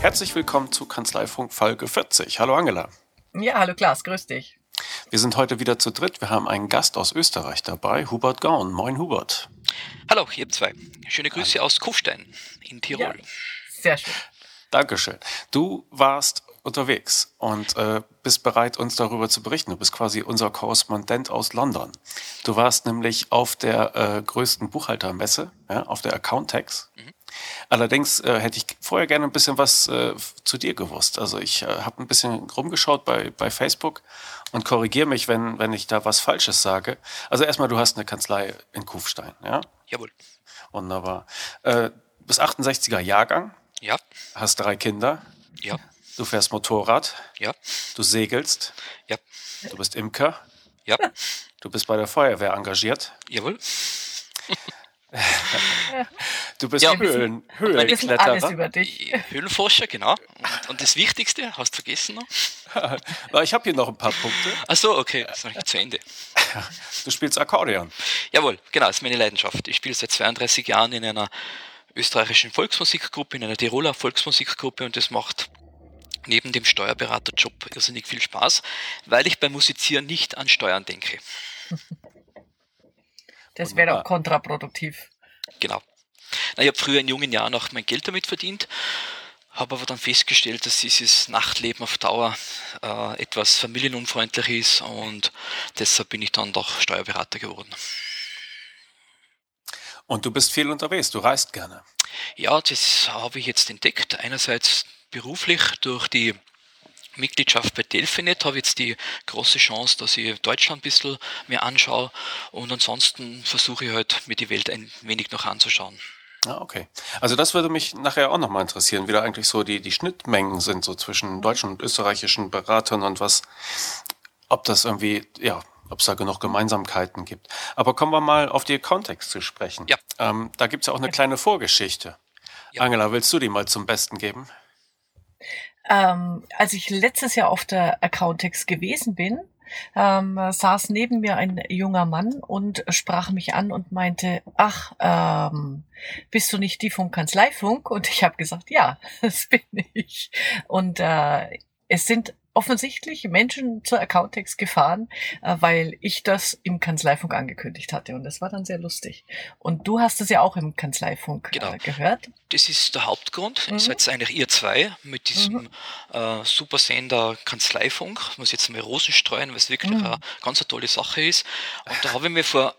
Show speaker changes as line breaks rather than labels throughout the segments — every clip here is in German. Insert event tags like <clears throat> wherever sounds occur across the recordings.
Herzlich willkommen zu Kanzleifunk Folge 40. Hallo Angela.
Ja, hallo Klaas, grüß dich.
Wir sind heute wieder zu dritt. Wir haben einen Gast aus Österreich dabei, Hubert Gaun. Moin, Hubert.
Hallo, ihr zwei. Schöne Grüße Hallo. aus Kufstein in Tirol. Ja,
sehr schön.
Dankeschön. Du warst unterwegs und äh, bist bereit, uns darüber zu berichten. Du bist quasi unser Korrespondent aus London. Du warst nämlich auf der äh, größten Buchhaltermesse, ja, auf der Accountex. Mhm. Allerdings äh, hätte ich vorher gerne ein bisschen was äh, zu dir gewusst. Also ich äh, habe ein bisschen rumgeschaut bei, bei Facebook und korrigiere mich, wenn, wenn ich da was Falsches sage. Also erstmal, du hast eine Kanzlei in Kufstein, ja?
Jawohl.
Wunderbar. Äh, bist 68er Jahrgang.
Ja.
Hast drei Kinder.
Ja.
Du fährst Motorrad.
Ja.
Du segelst.
Ja.
Du bist Imker.
Ja.
Du bist bei der Feuerwehr engagiert.
Jawohl. <laughs>
Du bist ja, Höhlen, Höhlenkletterer. Alles
über dich.
Höhlenforscher, genau. Und das Wichtigste, hast du vergessen
noch? <laughs> ich habe hier noch ein paar Punkte.
Ach so, okay, das ist noch zu Ende.
Du spielst Akkordeon.
Jawohl, genau, das ist meine Leidenschaft. Ich spiele seit 32 Jahren in einer österreichischen Volksmusikgruppe, in einer Tiroler Volksmusikgruppe und das macht neben dem Steuerberaterjob irrsinnig viel Spaß, weil ich beim Musizieren nicht an Steuern denke.
Das wäre auch kontraproduktiv.
Genau. Na, ich habe früher in jungen Jahren auch mein Geld damit verdient, habe aber dann festgestellt, dass dieses Nachtleben auf Dauer äh, etwas familienunfreundlich ist und deshalb bin ich dann doch Steuerberater geworden.
Und du bist viel unterwegs, du reist gerne.
Ja, das habe ich jetzt entdeckt. Einerseits beruflich durch die Mitgliedschaft bei Delphinet habe ich jetzt die große Chance, dass ich Deutschland ein bisschen mir anschaue und ansonsten versuche ich halt, mir die Welt ein wenig noch anzuschauen.
Ah, okay. Also das würde mich nachher auch nochmal interessieren, wie da eigentlich so die, die Schnittmengen sind, so zwischen deutschen und österreichischen Beratern und was, ob das irgendwie, ja, ob es da genug Gemeinsamkeiten gibt. Aber kommen wir mal auf die Kontext zu sprechen.
Ja.
Ähm, da gibt es ja auch eine kleine Vorgeschichte. Ja. Angela, willst du die mal zum Besten geben?
Ähm, als ich letztes Jahr auf der Accountex gewesen bin, ähm, saß neben mir ein junger Mann und sprach mich an und meinte, ach, ähm, bist du nicht die vom Kanzleifunk? Und ich habe gesagt, ja, <laughs> das bin ich. Und äh, es sind offensichtlich Menschen zur Accountex gefahren, äh, weil ich das im Kanzleifunk angekündigt hatte. Und das war dann sehr lustig. Und du hast es ja auch im Kanzleifunk äh, genau. gehört.
Das ist der Hauptgrund. Mhm. Seid eigentlich ihr zwei mit diesem mhm. äh, Supersender Kanzleifunk. Ich muss jetzt mal Rosen streuen, weil es wirklich mhm. eine ganz eine tolle Sache ist. Und da habe ich mir vor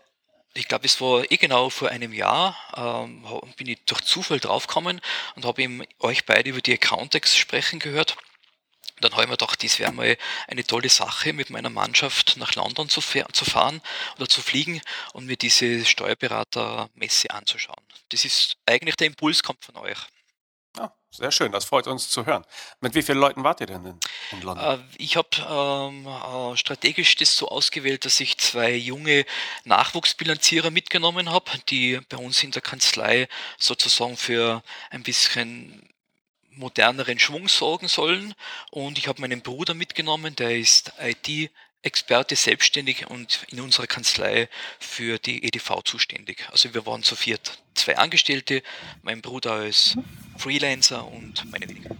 ich glaube, es war eh genau vor einem Jahr, ähm, bin ich durch Zufall draufgekommen und habe eben euch beide über die Accountex sprechen gehört dann habe ich mir gedacht, das wäre mal eine tolle Sache, mit meiner Mannschaft nach London zu, zu fahren oder zu fliegen und mir diese Steuerberatermesse anzuschauen. Das ist eigentlich der Impuls kommt von euch.
Ja, sehr schön, das freut uns zu hören. Mit wie vielen Leuten wart ihr denn in, in London?
Äh, ich habe ähm, äh, strategisch das so ausgewählt, dass ich zwei junge Nachwuchsbilanzierer mitgenommen habe, die bei uns in der Kanzlei sozusagen für ein bisschen moderneren Schwung sorgen sollen. Und ich habe meinen Bruder mitgenommen, der ist IT-Experte, selbstständig und in unserer Kanzlei für die EDV zuständig. Also wir waren zu viert. Zwei Angestellte, mein Bruder als Freelancer und meine wenige.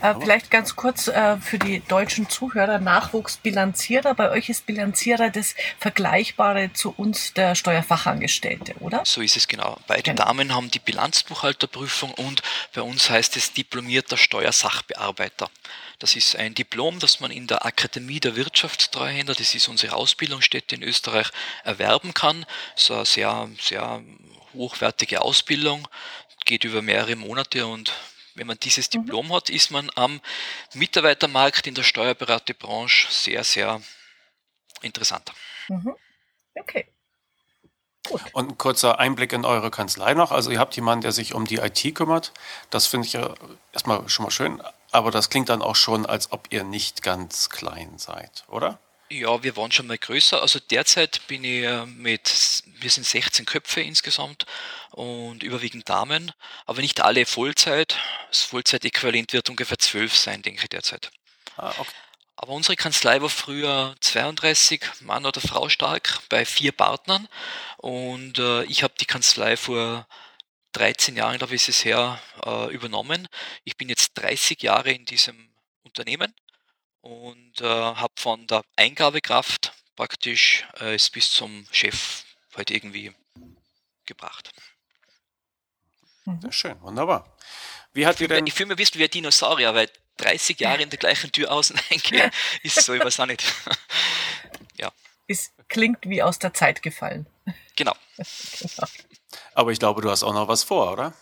Äh, vielleicht ganz kurz äh, für die deutschen Zuhörer, Nachwuchsbilanzierer. Bei euch ist Bilanzierer das Vergleichbare zu uns der Steuerfachangestellte, oder?
So ist es genau. Beide genau. Damen haben die Bilanzbuchhalterprüfung und bei uns heißt es diplomierter Steuersachbearbeiter. Das ist ein Diplom, das man in der Akademie der Wirtschaftstreuhänder, das ist unsere Ausbildungsstätte in Österreich, erwerben kann. Das ist eine sehr, sehr hochwertige Ausbildung, geht über mehrere Monate und wenn man dieses mhm. Diplom hat, ist man am Mitarbeitermarkt in der Steuerberaterbranche sehr, sehr interessant.
Mhm. Okay.
Gut. Und ein kurzer Einblick in eure Kanzlei noch. Also ihr habt jemanden, der sich um die IT kümmert. Das finde ich ja erstmal schon mal schön. Aber das klingt dann auch schon, als ob ihr nicht ganz klein seid, oder?
Ja, wir waren schon mal größer. Also derzeit bin ich äh, mit, wir sind 16 Köpfe insgesamt und überwiegend Damen, aber nicht alle Vollzeit. Das Vollzeitäquivalent wird ungefähr 12 sein, denke ich derzeit. Ah, okay. Aber unsere Kanzlei war früher 32 Mann oder Frau stark bei vier Partnern und äh, ich habe die Kanzlei vor 13 Jahren, glaube ich, ist es her, äh, übernommen. Ich bin jetzt 30 Jahre in diesem Unternehmen und äh, habe von der Eingabekraft praktisch äh, es bis zum Chef halt irgendwie gebracht.
Sehr schön, wunderbar. Wie hat dir denn...
Ich fühle mich wissen wie ein Dinosaurier, weil 30 Jahre in der gleichen Tür außen eingehen, <laughs> ist so, ich weiß auch nicht. <laughs>
ja. Es klingt wie aus der Zeit gefallen.
Genau. <laughs> genau.
Aber ich glaube, du hast auch noch was vor, oder?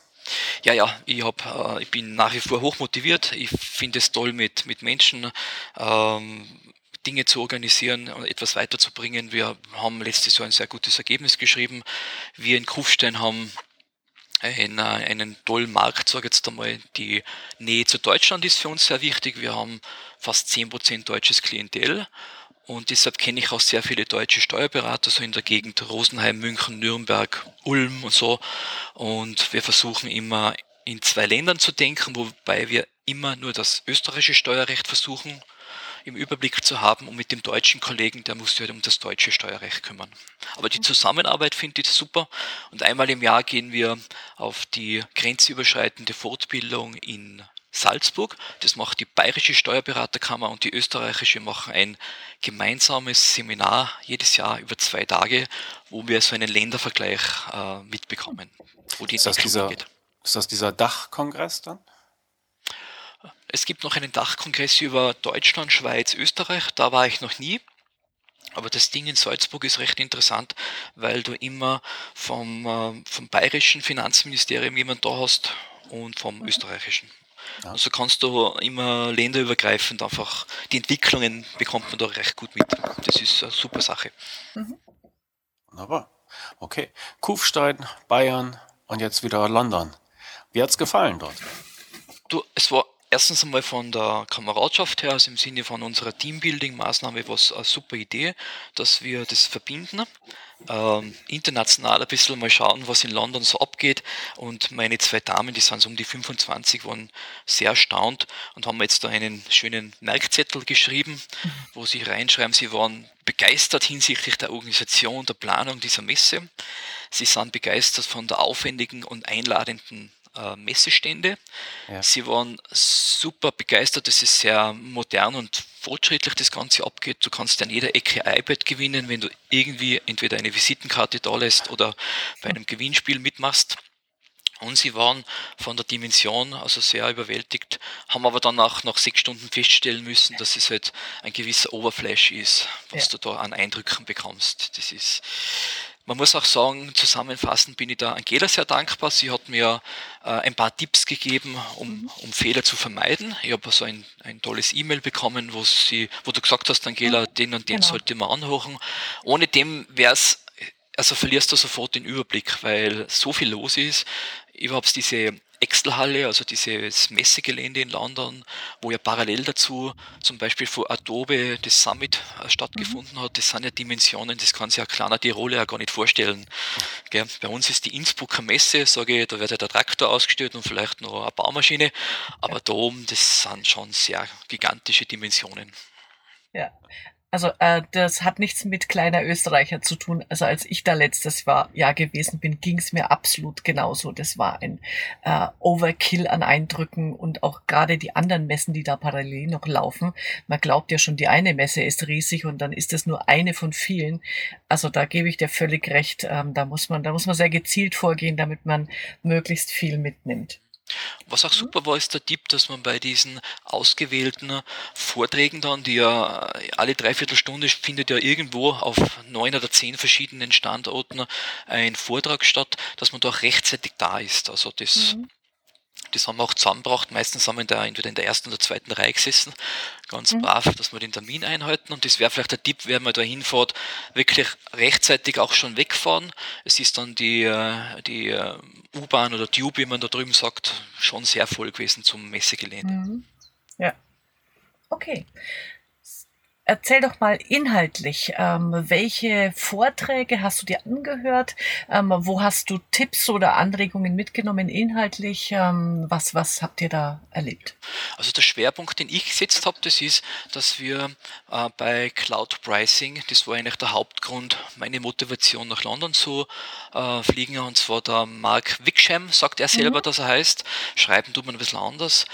Ja, ja, ich, hab, äh, ich bin nach wie vor hoch motiviert. Ich finde es toll, mit, mit Menschen ähm, Dinge zu organisieren und etwas weiterzubringen. Wir haben letztes Jahr ein sehr gutes Ergebnis geschrieben. Wir in Kufstein haben einen, einen tollen Markt, sage ich jetzt einmal. Die Nähe zu Deutschland ist für uns sehr wichtig. Wir haben fast 10% deutsches Klientel und deshalb kenne ich auch sehr viele deutsche Steuerberater, so in der Gegend Rosenheim, München, Nürnberg, Ulm und so. Und wir versuchen immer in zwei Ländern zu denken, wobei wir immer nur das österreichische Steuerrecht versuchen im Überblick zu haben und mit dem deutschen Kollegen, der muss sich halt um das deutsche Steuerrecht kümmern. Aber die Zusammenarbeit finde ich super und einmal im Jahr gehen wir auf die grenzüberschreitende Fortbildung in Salzburg. Das macht die bayerische Steuerberaterkammer und die österreichische machen ein gemeinsames Seminar jedes Jahr über zwei Tage, wo wir so einen Ländervergleich äh, mitbekommen, wo
die ist das, dieser, geht. ist das dieser Dachkongress dann?
Es gibt noch einen Dachkongress über Deutschland, Schweiz, Österreich. Da war ich noch nie. Aber das Ding in Salzburg ist recht interessant, weil du immer vom, äh, vom bayerischen Finanzministerium jemand da hast und vom mhm. österreichischen. Ja. Also kannst du immer länderübergreifend einfach die Entwicklungen bekommt man da recht gut mit. Das ist eine super Sache. Mhm.
Wunderbar. Okay. Kufstein, Bayern und jetzt wieder London. Wie hat es gefallen dort?
Du, es war erstens einmal von der Kameradschaft her, also im Sinne von unserer Teambuilding-Maßnahme, was eine super Idee, dass wir das verbinden. Ähm, international ein bisschen mal schauen, was in London so abgeht. Und meine zwei Damen, die sind so um die 25, waren sehr erstaunt und haben jetzt da einen schönen Merkzettel geschrieben, wo sie reinschreiben, sie waren begeistert hinsichtlich der Organisation, der Planung dieser Messe. Sie sind begeistert von der aufwendigen und einladenden äh, Messestände. Ja. Sie waren super begeistert, dass es sehr modern und fortschrittlich das Ganze abgeht. Du kannst an jeder Ecke iPad gewinnen, wenn du irgendwie entweder eine Visitenkarte da lässt oder bei einem Gewinnspiel mitmachst. Und sie waren von der Dimension also sehr überwältigt, haben aber dann auch nach sechs Stunden feststellen müssen, dass es halt ein gewisser Overflash ist, was ja. du da an Eindrücken bekommst. Das ist man muss auch sagen, zusammenfassend bin ich da Angela sehr dankbar. Sie hat mir äh, ein paar Tipps gegeben, um, um Fehler zu vermeiden. Ich habe also ein, ein tolles E-Mail bekommen, wo, sie, wo du gesagt hast, Angela, den und den genau. sollte man anhören. Ohne dem wäre es, also verlierst du sofort den Überblick, weil so viel los ist. Überhaupt diese Excel-Halle, also dieses Messegelände in London, wo ja parallel dazu zum Beispiel vor Adobe das Summit äh, stattgefunden mhm. hat. Das sind ja Dimensionen, das kann sich ein kleiner Tiroler ja gar nicht vorstellen. Gell? Bei uns ist die Innsbrucker Messe, sage ich, da wird ja der Traktor ausgestellt und vielleicht noch eine Baumaschine, aber da oben, das sind schon sehr gigantische Dimensionen.
Ja, also äh, das hat nichts mit kleiner Österreicher zu tun. Also als ich da letztes Jahr gewesen bin, ging es mir absolut genauso. Das war ein äh, Overkill an Eindrücken und auch gerade die anderen Messen, die da parallel noch laufen. Man glaubt ja schon, die eine Messe ist riesig und dann ist es nur eine von vielen. Also da gebe ich dir völlig recht. Ähm, da muss man, da muss man sehr gezielt vorgehen, damit man möglichst viel mitnimmt.
Was auch mhm. super war, ist der Tipp, dass man bei diesen ausgewählten Vorträgen dann, die ja alle Dreiviertelstunde findet ja irgendwo auf neun oder zehn verschiedenen Standorten ein Vortrag statt, dass man da auch rechtzeitig da ist. Also das mhm. Das haben wir auch zusammengebracht. Meistens haben wir da entweder in der ersten oder zweiten Reihe gesessen. Ganz mhm. brav, dass wir den Termin einhalten. Und das wäre vielleicht der Tipp, wenn man da hinfährt, wirklich rechtzeitig auch schon wegfahren. Es ist dann die, äh, die äh, U-Bahn oder Tube, wie man da drüben sagt, schon sehr voll gewesen zum Messegelände. Mhm.
Ja. Okay. Erzähl doch mal inhaltlich, ähm, welche Vorträge hast du dir angehört? Ähm, wo hast du Tipps oder Anregungen mitgenommen inhaltlich? Ähm, was, was habt ihr da erlebt?
Also der Schwerpunkt, den ich gesetzt habe, das ist, dass wir äh, bei Cloud Pricing, das war eigentlich der Hauptgrund, meine Motivation nach London zu äh, fliegen, und zwar der Mark Wicksham, sagt er selber, mhm. dass er heißt. Schreiben tut man ein bisschen anders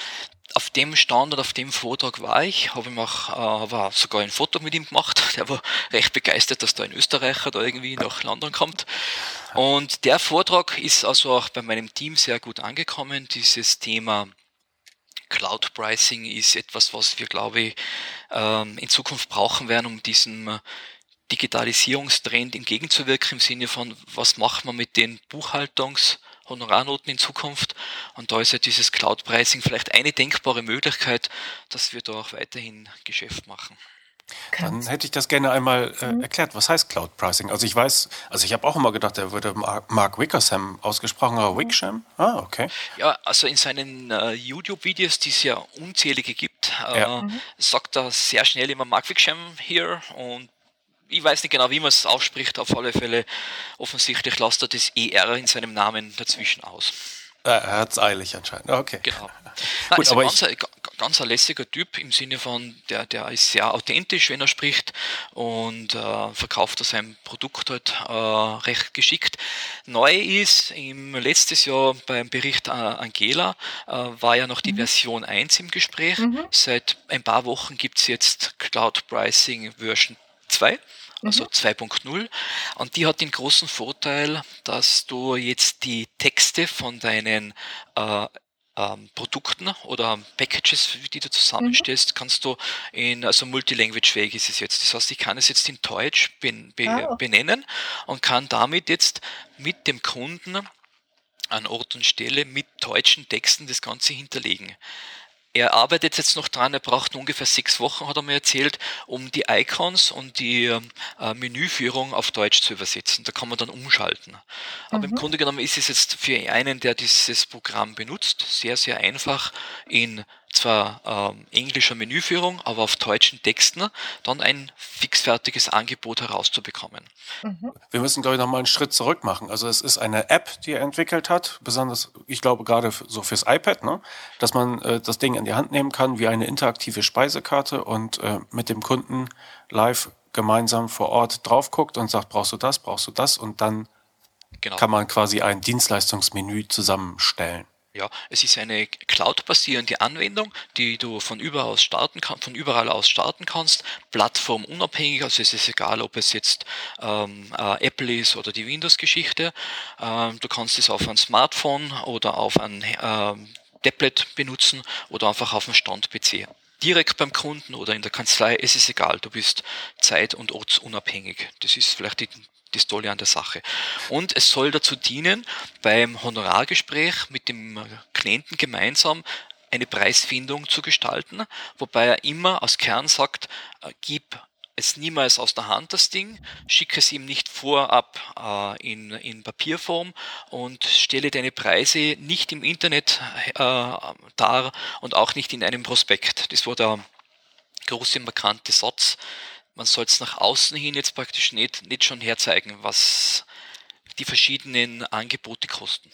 auf dem Stand und auf dem Vortrag war ich, habe ihm auch, äh, habe sogar ein Foto mit ihm gemacht. <laughs> Der war recht begeistert, dass da ein Österreicher da irgendwie nach London kommt. Und der Vortrag ist also auch bei meinem Team sehr gut angekommen. Dieses Thema Cloud Pricing ist etwas, was wir, glaube ich, ähm, in Zukunft brauchen werden, um diesem Digitalisierungstrend entgegenzuwirken im Sinne von, was machen wir mit den Buchhaltungs- Honorarnoten in Zukunft. Und da ist ja dieses Cloud-Pricing vielleicht eine denkbare Möglichkeit, dass wir da auch weiterhin Geschäft machen.
Dann hätte ich das gerne einmal äh, mhm. erklärt. Was heißt Cloud Pricing? Also ich weiß, also ich habe auch immer gedacht, er würde Mark Wickersham ausgesprochen, aber Wickham? Ah, okay.
Ja, also in seinen äh, YouTube-Videos, die es ja unzählige gibt, äh, ja. mhm. sagt er sehr schnell immer Mark Wickham hier und ich weiß nicht genau, wie man es ausspricht, auf alle Fälle offensichtlich lasst er das ER in seinem Namen dazwischen aus.
Er hat es eilig anscheinend. Okay.
Genau. <laughs> Nein, Gut, aber ganz, ich, ganz ein lässiger Typ im Sinne von, der, der ist sehr authentisch, wenn er spricht und äh, verkauft sein Produkt halt äh, recht geschickt. Neu ist im letztes Jahr beim Bericht äh, Angela äh, war ja noch die mhm. Version 1 im Gespräch. Mhm. Seit ein paar Wochen gibt es jetzt Cloud Pricing Version 2 also mhm. 2.0. Und die hat den großen Vorteil, dass du jetzt die Texte von deinen äh, ähm, Produkten oder Packages, die du zusammenstellst, mhm. kannst du in, also multilanguage-fähig ist es jetzt. Das heißt, ich kann es jetzt in Deutsch ben, be, oh. benennen und kann damit jetzt mit dem Kunden an Ort und Stelle mit deutschen Texten das Ganze hinterlegen. Er arbeitet jetzt noch dran, er braucht ungefähr sechs Wochen, hat er mir erzählt, um die Icons und die äh, Menüführung auf Deutsch zu übersetzen. Da kann man dann umschalten. Aber mhm. im Grunde genommen ist es jetzt für einen, der dieses Programm benutzt, sehr, sehr einfach in zwar ähm, englischer Menüführung, aber auf deutschen Texten dann ein fixfertiges Angebot herauszubekommen.
Mhm. Wir müssen, glaube ich, nochmal einen Schritt zurück machen. Also es ist eine App, die er entwickelt hat, besonders, ich glaube, gerade so fürs iPad, ne? dass man äh, das Ding in die Hand nehmen kann wie eine interaktive Speisekarte und äh, mit dem Kunden live gemeinsam vor Ort drauf guckt und sagt, brauchst du das, brauchst du das und dann genau. kann man quasi ein Dienstleistungsmenü zusammenstellen.
Ja, es ist eine Cloud-basierende Anwendung, die du von überall aus starten kann, von überall aus starten kannst, plattformunabhängig, also es ist egal, ob es jetzt ähm, äh, Apple ist oder die Windows-Geschichte. Ähm, du kannst es auf ein Smartphone oder auf ein ähm, Tablet benutzen oder einfach auf dem Stand-PC direkt beim Kunden oder in der Kanzlei, es ist egal, du bist zeit- und ortsunabhängig. Das ist vielleicht die das Tolle an der Sache. Und es soll dazu dienen, beim Honorargespräch mit dem Klienten gemeinsam eine Preisfindung zu gestalten, wobei er immer aus Kern sagt, äh, gib es niemals aus der Hand, das Ding, schicke es ihm nicht vorab äh, in, in Papierform und stelle deine Preise nicht im Internet äh, dar und auch nicht in einem Prospekt. Das war der große markante Satz, man soll es nach außen hin jetzt praktisch nicht, nicht schon herzeigen, was die verschiedenen Angebote kosten.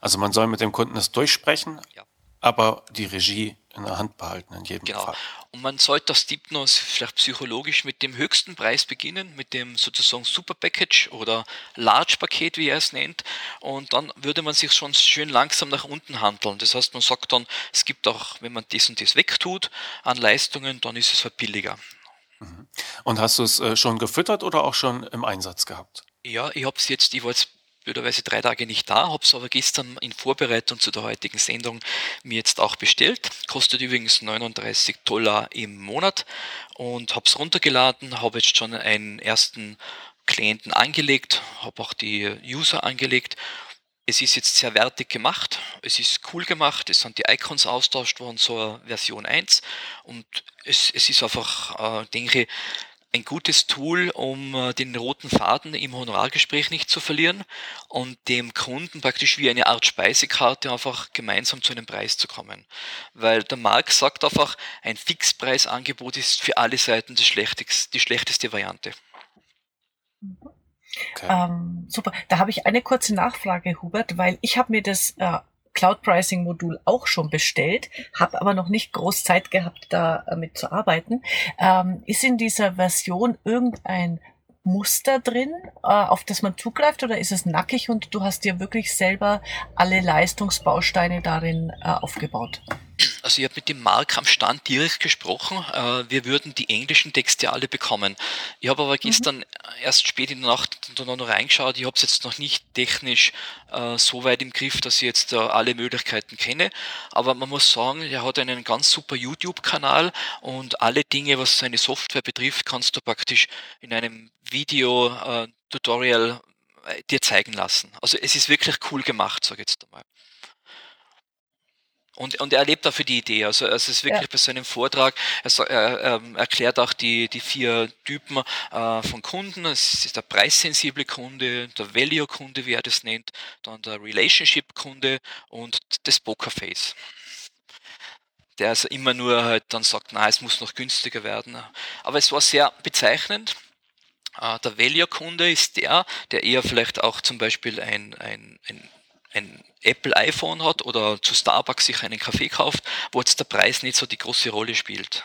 Also man soll mit dem Kunden es durchsprechen, ja. aber die Regie in der Hand behalten in jedem genau. Fall.
Und man sollte das Dipnos vielleicht psychologisch mit dem höchsten Preis beginnen, mit dem sozusagen Super Package oder Large Paket, wie er es nennt. Und dann würde man sich schon schön langsam nach unten handeln. Das heißt, man sagt dann, es gibt auch, wenn man das und das wegtut an Leistungen, dann ist es halt billiger.
Mhm. Und hast du es äh, schon gefüttert oder auch schon im Einsatz gehabt?
Ja, ich habe es jetzt, ich war jetzt blöderweise drei Tage nicht da, habe es aber gestern in Vorbereitung zu der heutigen Sendung mir jetzt auch bestellt. Kostet übrigens 39 Dollar im Monat und habe es runtergeladen, habe jetzt schon einen ersten Klienten angelegt, habe auch die User angelegt es ist jetzt sehr wertig gemacht, es ist cool gemacht, es sind die Icons austauscht worden zur Version 1 und es, es ist einfach, äh, denke ich, ein gutes Tool, um äh, den roten Faden im Honorargespräch nicht zu verlieren und dem Kunden praktisch wie eine Art Speisekarte einfach gemeinsam zu einem Preis zu kommen. Weil der Markt sagt einfach, ein Fixpreisangebot ist für alle Seiten die schlechteste, die schlechteste Variante.
Okay. Ähm, super. Da habe ich eine kurze Nachfrage, Hubert, weil ich habe mir das äh, Cloud Pricing Modul auch schon bestellt, habe aber noch nicht groß Zeit gehabt, damit äh, zu arbeiten. Ähm, ist in dieser Version irgendein Muster drin, äh, auf das man zugreift, oder ist es nackig und du hast dir wirklich selber alle Leistungsbausteine darin äh, aufgebaut? <clears throat>
Also ich habe mit dem Mark am Stand direkt gesprochen. Äh, wir würden die englischen Texte alle bekommen. Ich habe aber mhm. gestern mhm. erst spät in der Nacht noch reingeschaut. Ich habe es jetzt noch nicht technisch äh, so weit im Griff, dass ich jetzt äh, alle Möglichkeiten kenne. Aber man muss sagen, er hat einen ganz super YouTube-Kanal und alle Dinge, was seine Software betrifft, kannst du praktisch in einem Video-Tutorial dir zeigen lassen. Also es ist wirklich cool gemacht, sage ich jetzt einmal. Und, und er lebt dafür die Idee. Also, es ist wirklich ja. bei seinem Vortrag, er, er, er, erklärt auch die, die vier Typen äh, von Kunden. Es ist der preissensible Kunde, der Value-Kunde, wie er das nennt, dann der Relationship-Kunde und das Pokerface. Der also immer nur halt dann sagt, na, es muss noch günstiger werden. Aber es war sehr bezeichnend. Äh, der Value-Kunde ist der, der eher vielleicht auch zum Beispiel ein, ein, ein ein Apple iPhone hat oder zu Starbucks sich einen Kaffee kauft, wo jetzt der Preis nicht so die große Rolle spielt.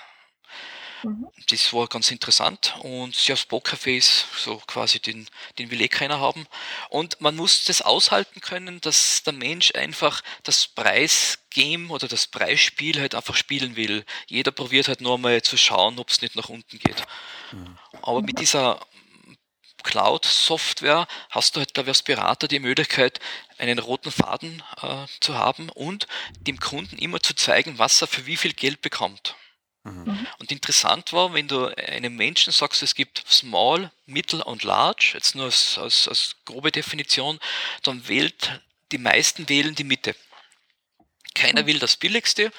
Mhm. Das war ganz interessant und ja, das Pokerface, ist so quasi den, den will eh keiner haben. Und man muss das aushalten können, dass der Mensch einfach das Preisgame oder das Preisspiel halt einfach spielen will. Jeder probiert halt nur mal zu schauen, ob es nicht nach unten geht. Mhm. Aber mit dieser Cloud-Software hast du halt, glaube ich, als Berater die Möglichkeit, einen roten Faden äh, zu haben und dem Kunden immer zu zeigen, was er für wie viel Geld bekommt. Mhm. mhm. Und interessant war, wenn du einem Menschen sagst, es gibt Small, Mittel und Large, jetzt nur als, als, als grobe Definition, dann wählt die meisten wählen die Mitte. Keiner mhm. will das Billigste,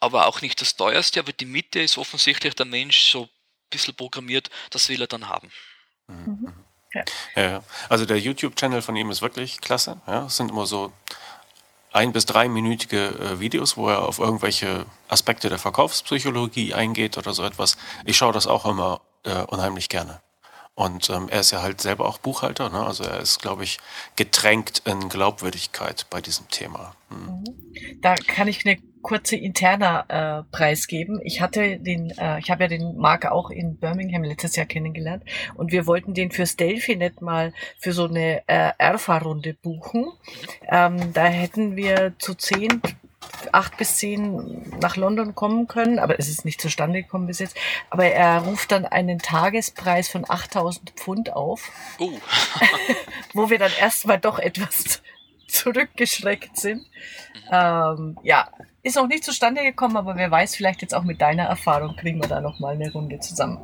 aber auch nicht das Teuerste, aber die Mitte ist offensichtlich der Mensch so ein bisschen programmiert, das will er dann haben.
Mhm. mhm. Ja. ja. also der YouTube-Channel von ihm ist wirklich klasse. Ja, es sind immer so ein- bis dreiminütige äh, Videos, wo er auf irgendwelche Aspekte der Verkaufspsychologie eingeht oder so etwas. Ich schaue das auch immer äh, unheimlich gerne. Und ähm, er ist ja halt selber auch Buchhalter, ne? also er ist, glaube ich, getränkt in Glaubwürdigkeit bei diesem Thema. Hm.
Mhm. Da kann ich eine kurze interner äh, Preis geben. Ich hatte den, äh, ich habe ja den Marc auch in Birmingham letztes Jahr kennengelernt und wir wollten den fürs Delphinet mal für so eine äh, Erfa-Runde buchen. Ähm, da hätten wir zu zehn acht bis zehn nach London kommen können, aber es ist nicht zustande gekommen bis jetzt. Aber er ruft dann einen Tagespreis von 8000 Pfund auf, uh. <laughs> wo wir dann erstmal doch etwas zurückgeschreckt sind. Ähm, ja, ist noch nicht zustande gekommen, aber wer weiß, vielleicht jetzt auch mit deiner Erfahrung kriegen wir da nochmal eine Runde zusammen.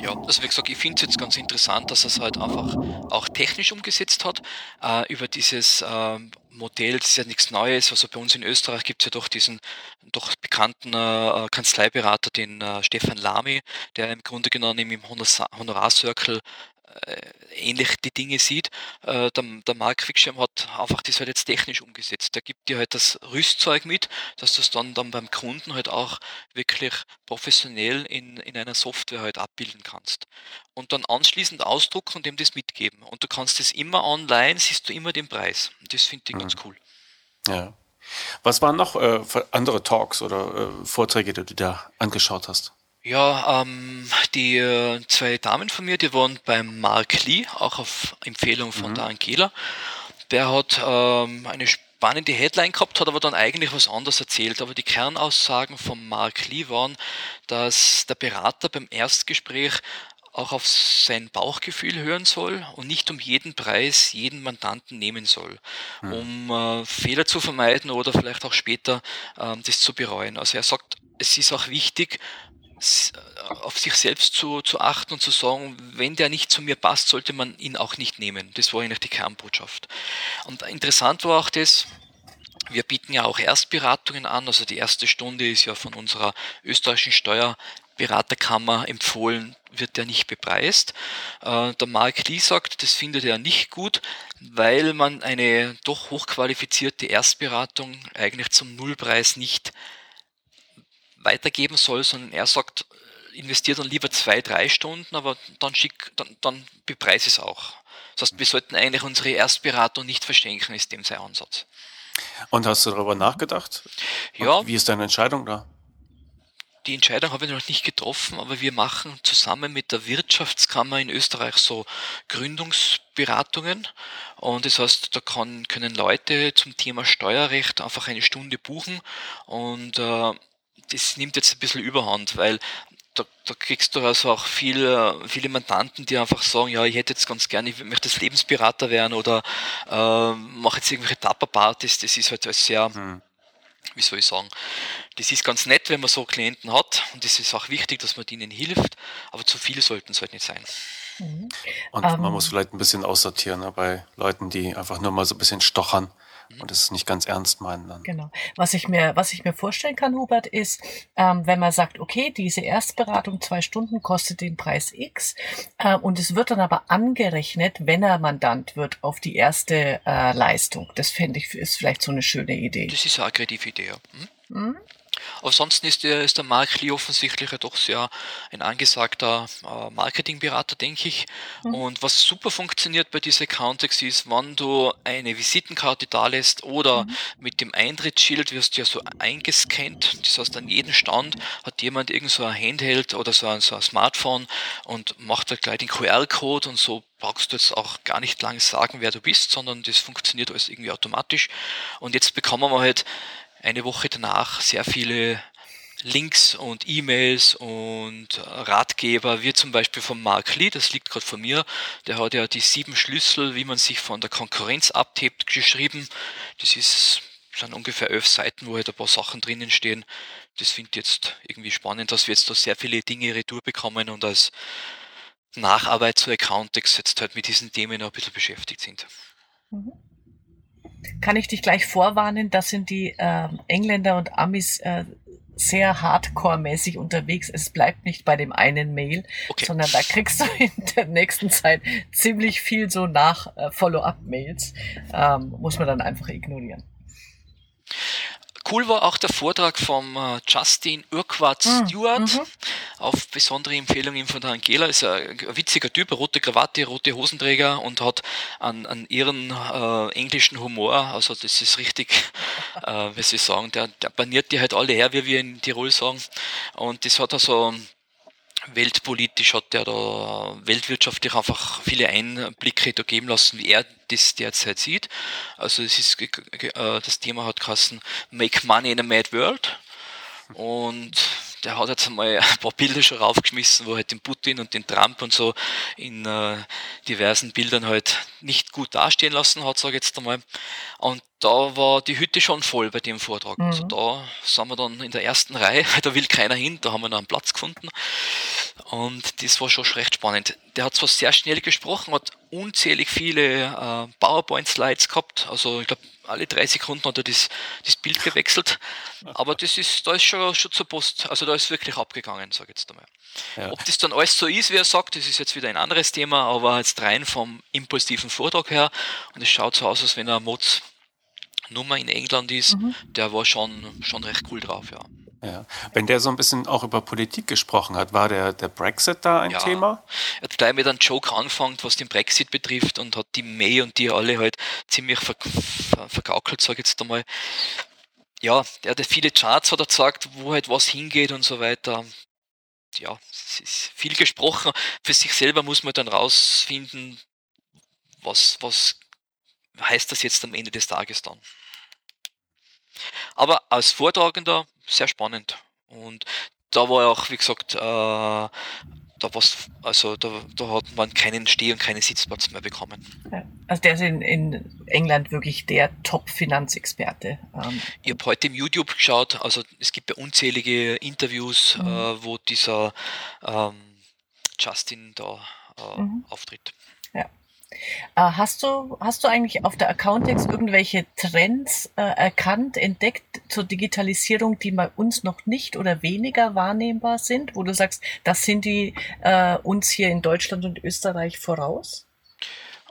Ja, also wie gesagt, ich finde es jetzt ganz interessant, dass er es halt einfach auch technisch umgesetzt hat. Äh, über dieses äh, Modell, das ist ja nichts Neues. Also bei uns in Österreich gibt es ja doch diesen doch bekannten äh, Kanzleiberater, den äh, Stefan Lamy, der im Grunde genommen im Honorarcircle äh, ähnlich die Dinge sieht. Äh, der, der Mark Quickschirm hat einfach das halt jetzt technisch umgesetzt. Der gibt dir halt das Rüstzeug mit, dass du es dann, dann beim Kunden halt auch wirklich professionell in, in einer Software halt abbilden kannst. Und dann anschließend ausdrucken und ihm das mitgeben. Und du kannst es immer online, siehst du immer den Preis. Das finde ich mhm. ganz cool.
Ja. Was waren noch äh, andere Talks oder äh, Vorträge, die du da angeschaut hast?
Ja, ähm, die äh, zwei Damen von mir, die waren beim Mark Lee, auch auf Empfehlung von mhm. der Angela. Der hat ähm, eine spannende Headline gehabt, hat aber dann eigentlich was anderes erzählt. Aber die Kernaussagen von Mark Lee waren, dass der Berater beim Erstgespräch auch auf sein Bauchgefühl hören soll und nicht um jeden Preis jeden Mandanten nehmen soll, mhm. um äh, Fehler zu vermeiden oder vielleicht auch später äh, das zu bereuen. Also er sagt, es ist auch wichtig, auf sich selbst zu, zu achten und zu sagen, wenn der nicht zu mir passt, sollte man ihn auch nicht nehmen. Das war eigentlich die Kernbotschaft. Und interessant war auch das, Wir bieten ja auch Erstberatungen an. Also die erste Stunde ist ja von unserer österreichischen Steuerberaterkammer empfohlen, wird ja nicht bepreist. Äh, der Mark Lee sagt, das findet er nicht gut, weil man eine doch hochqualifizierte Erstberatung eigentlich zum Nullpreis nicht weitergeben soll, sondern er sagt, investiert dann lieber zwei, drei Stunden, aber dann schick, dann, dann bepreis es auch. Das heißt, wir sollten eigentlich unsere Erstberatung nicht verschenken, ist dem sein Ansatz.
Und hast du darüber nachgedacht?
Ja.
Und wie ist deine Entscheidung da?
Die Entscheidung habe ich noch nicht getroffen, aber wir machen zusammen mit der Wirtschaftskammer in Österreich so Gründungsberatungen. Und das heißt, da kann, können Leute zum Thema Steuerrecht einfach eine Stunde buchen und äh, das nimmt jetzt ein bisschen überhand, weil da, da kriegst du also auch viele, viele Mandanten, die einfach sagen, ja, ich hätte jetzt ganz gerne, ich möchte jetzt Lebensberater werden oder äh, mache jetzt irgendwelche Tapperpartys. Das ist halt alles sehr, hm. wie soll ich sagen, das ist ganz nett, wenn man so Klienten hat und es ist auch wichtig, dass man ihnen hilft, aber zu viele sollten es halt nicht sein.
Mhm. Und um, man ähm. muss vielleicht ein bisschen aussortieren ne, bei Leuten, die einfach nur mal so ein bisschen stochern und es nicht ganz ernst meinen dann.
Genau. Was ich mir, was ich mir vorstellen kann, Hubert, ist, ähm, wenn man sagt, okay, diese Erstberatung zwei Stunden kostet den Preis X äh, und es wird dann aber angerechnet, wenn er Mandant wird, auf die erste äh, Leistung. Das fände ich ist vielleicht so eine schöne Idee.
Das ist eine kreative Idee. Hm? Mhm. Ansonsten ist der, ist der Mark Lee offensichtlich ja doch sehr ein angesagter äh, Marketingberater, denke ich. Mhm. Und was super funktioniert bei dieser Accountex ist, wenn du eine Visitenkarte da lässt oder mhm. mit dem Eintrittsschild wirst du ja so eingescannt. Das heißt, an jedem Stand hat jemand irgend so ein Handheld oder so ein, so ein Smartphone und macht halt gleich den QR-Code und so brauchst du jetzt auch gar nicht lange sagen, wer du bist, sondern das funktioniert alles irgendwie automatisch. Und jetzt bekommen wir halt eine Woche danach sehr viele Links und E-Mails und Ratgeber, wie zum Beispiel von Mark Lee, das liegt gerade vor mir, der hat ja die sieben Schlüssel, wie man sich von der Konkurrenz abhebt, geschrieben. Das ist sind ungefähr elf Seiten, wo halt ein paar Sachen drinnen stehen. Das finde ich jetzt irgendwie spannend, dass wir jetzt da sehr viele Dinge retour bekommen und als Nacharbeit zu Accountex jetzt halt mit diesen Themen noch ein bisschen beschäftigt sind. Mhm
kann ich dich gleich vorwarnen, das sind die äh, Engländer und Amis äh, sehr hardcore-mäßig unterwegs. Es bleibt nicht bei dem einen Mail, okay. sondern da kriegst du <laughs> in der nächsten Zeit ziemlich viel so nach äh, Follow-up-Mails. Ähm, muss man dann einfach ignorieren.
Cool war auch der Vortrag vom äh, Justin Urquhart hm, Stewart mhm. auf besondere Empfehlungen von der Angela. Ist ein, witziger Typ, rote Krawatte, rote Hosenträger und hat einen, einen ihren äh, englischen Humor. Also das ist richtig, <laughs> äh, wie sie sagen, der, der baniert die halt alle her, wie wir in Tirol sagen. Und das hat also weltpolitisch hat er da weltwirtschaftlich einfach viele Einblicke da geben lassen, wie er das derzeit sieht. Also es ist, äh, das Thema hat geheißen Make Money in a Mad World. Und der hat jetzt einmal ein paar Bilder schon raufgeschmissen, wo halt den Putin und den Trump und so in äh, diversen Bildern halt nicht gut dastehen lassen hat, sage ich jetzt einmal. Und da war die Hütte schon voll bei dem Vortrag. Also mhm. Also da sind wir dann in der ersten Reihe, weil da will keiner hin, da haben wir noch einen Platz gefunden. Und das war schon recht spannend. Der hat zwar sehr schnell gesprochen, hat unzählig viele äh, PowerPoint-Slides gehabt, also ich glaube alle drei Sekunden hat er das, das Bild gewechselt. Aber das ist, da ist schon, schon zur Post, also da ist wirklich abgegangen, sage ich jetzt einmal. Ja. Ob das dann alles so ist, wie er sagt, das ist jetzt wieder ein anderes Thema, aber jetzt rein vom impulsiven Vortrag her und es schaut so aus, als wenn er Mods Nummer in England ist, mhm. der war schon, schon recht cool drauf, ja.
Ja. Wenn der so ein bisschen auch über Politik gesprochen hat, war der, der Brexit da ein ja. Thema?
Er hat gleich mit einem Joke angefangen, was den Brexit betrifft und hat die May und die alle halt ziemlich ver ver vergaukelt, sage ich jetzt einmal. Ja, der hat viele Charts hat er gesagt, wo halt was hingeht und so weiter. Ja, es ist viel gesprochen. Für sich selber muss man dann rausfinden, was, was heißt das jetzt am Ende des Tages dann. Aber als Vortragender sehr spannend. Und da war auch, wie gesagt, äh, da was, also da, da hat man keinen Steh- und keinen Sitzplatz mehr bekommen.
Also der ist in, in England wirklich der Top-Finanzexperte.
Ähm. Ich habe heute im YouTube geschaut, also es gibt ja unzählige Interviews, mhm. äh, wo dieser ähm, Justin da äh, mhm. auftritt.
Äh, hast du, hast du eigentlich auf der Accountex irgendwelche Trends äh, erkannt, entdeckt zur Digitalisierung, die bei uns noch nicht oder weniger wahrnehmbar sind, wo du sagst, das sind die äh, uns hier in Deutschland und Österreich voraus?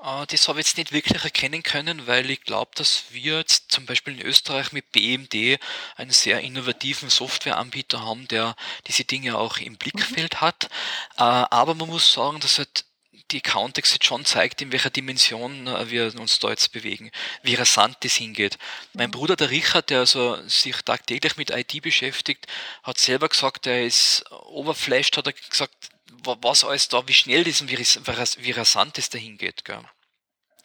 Äh, das habe ich jetzt nicht wirklich erkennen können, weil ich glaube, dass wir jetzt zum Beispiel in Österreich mit BMD einen sehr innovativen Softwareanbieter haben, der diese Dinge auch im Blickfeld mhm. hat. Äh, aber man muss sagen, dass halt die Context jetzt schon zeigt, in welcher Dimension äh, wir uns da jetzt bewegen, wie rasant das hingeht. Mein mhm. Bruder, der Richard, der also sich tagtäglich mit IT beschäftigt, hat selber gesagt, er ist overflashed, hat er gesagt, was alles da, wie schnell das und wie, wie rasant das dahin geht. Gell.